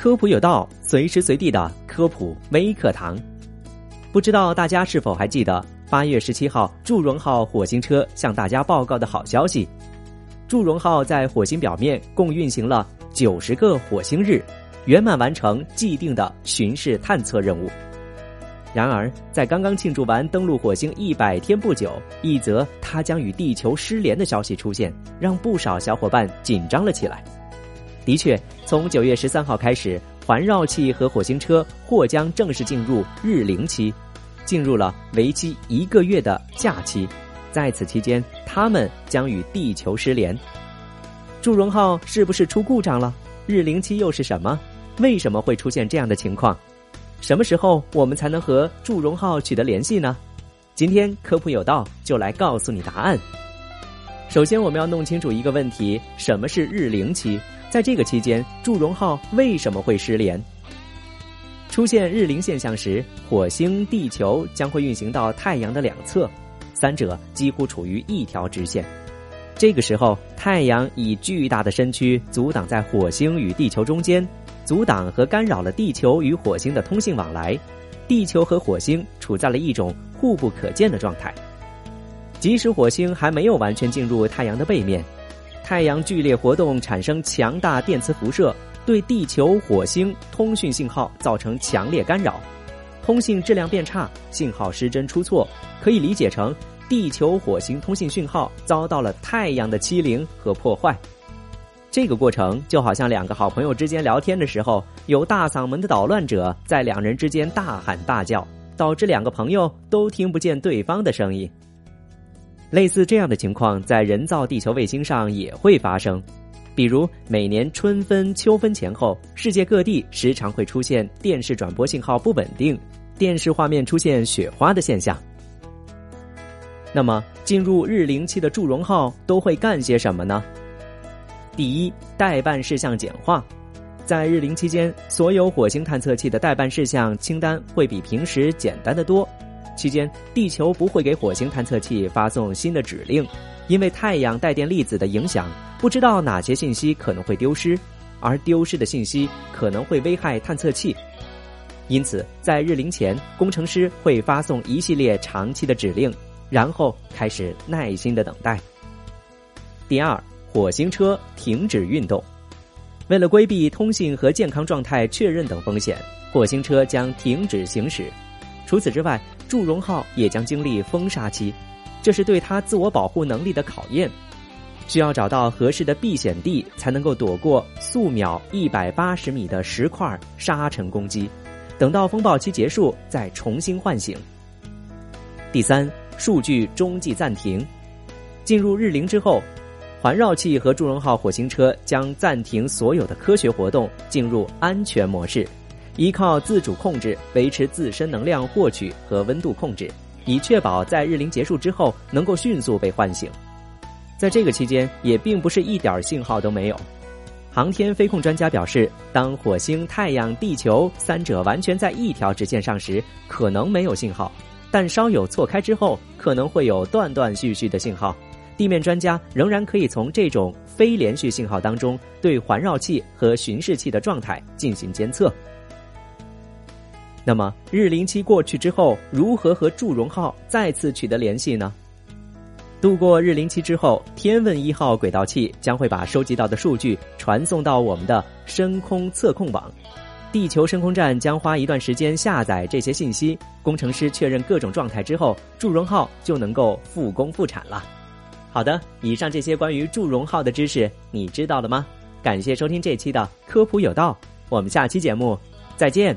科普有道，随时随地的科普微课堂。不知道大家是否还记得八月十七号祝融号火星车向大家报告的好消息？祝融号在火星表面共运行了九十个火星日，圆满完成既定的巡视探测任务。然而，在刚刚庆祝完登陆火星一百天不久，一则它将与地球失联的消息出现，让不少小伙伴紧张了起来。的确，从九月十三号开始，环绕器和火星车或将正式进入日零期，进入了为期一个月的假期。在此期间，它们将与地球失联。祝融号是不是出故障了？日零期又是什么？为什么会出现这样的情况？什么时候我们才能和祝融号取得联系呢？今天科普有道就来告诉你答案。首先，我们要弄清楚一个问题：什么是日零期？在这个期间，祝融号为什么会失联？出现日凌现象时，火星、地球将会运行到太阳的两侧，三者几乎处于一条直线。这个时候，太阳以巨大的身躯阻挡在火星与地球中间。阻挡和干扰了地球与火星的通信往来，地球和火星处在了一种互不可见的状态。即使火星还没有完全进入太阳的背面，太阳剧烈活动产生强大电磁辐射，对地球、火星通讯信号造成强烈干扰，通信质量变差，信号失真出错，可以理解成地球、火星通信讯号遭到了太阳的欺凌和破坏。这个过程就好像两个好朋友之间聊天的时候，有大嗓门的捣乱者在两人之间大喊大叫，导致两个朋友都听不见对方的声音。类似这样的情况在人造地球卫星上也会发生，比如每年春分、秋分前后，世界各地时常会出现电视转播信号不稳定、电视画面出现雪花的现象。那么，进入日零期的祝融号都会干些什么呢？第一，代办事项简化，在日零期间，所有火星探测器的代办事项清单会比平时简单的多。期间，地球不会给火星探测器发送新的指令，因为太阳带电粒子的影响，不知道哪些信息可能会丢失，而丢失的信息可能会危害探测器。因此，在日凌前，工程师会发送一系列长期的指令，然后开始耐心的等待。第二。火星车停止运动，为了规避通信和健康状态确认等风险，火星车将停止行驶。除此之外，祝融号也将经历风沙期，这是对它自我保护能力的考验，需要找到合适的避险地，才能够躲过速秒一百八十米的石块沙尘攻击。等到风暴期结束，再重新唤醒。第三，数据中继暂停，进入日零之后。环绕器和祝融号火星车将暂停所有的科学活动，进入安全模式，依靠自主控制维持自身能量获取和温度控制，以确保在日零结束之后能够迅速被唤醒。在这个期间，也并不是一点信号都没有。航天飞控专家表示，当火星、太阳、地球三者完全在一条直线上时，可能没有信号；但稍有错开之后，可能会有断断续续的信号。地面专家仍然可以从这种非连续信号当中对环绕器和巡视器的状态进行监测。那么，日零期过去之后，如何和祝融号再次取得联系呢？度过日零期之后，天问一号轨道器将会把收集到的数据传送到我们的深空测控网，地球深空站将花一段时间下载这些信息。工程师确认各种状态之后，祝融号就能够复工复产了。好的，以上这些关于祝融号的知识你知道了吗？感谢收听这期的科普有道，我们下期节目再见。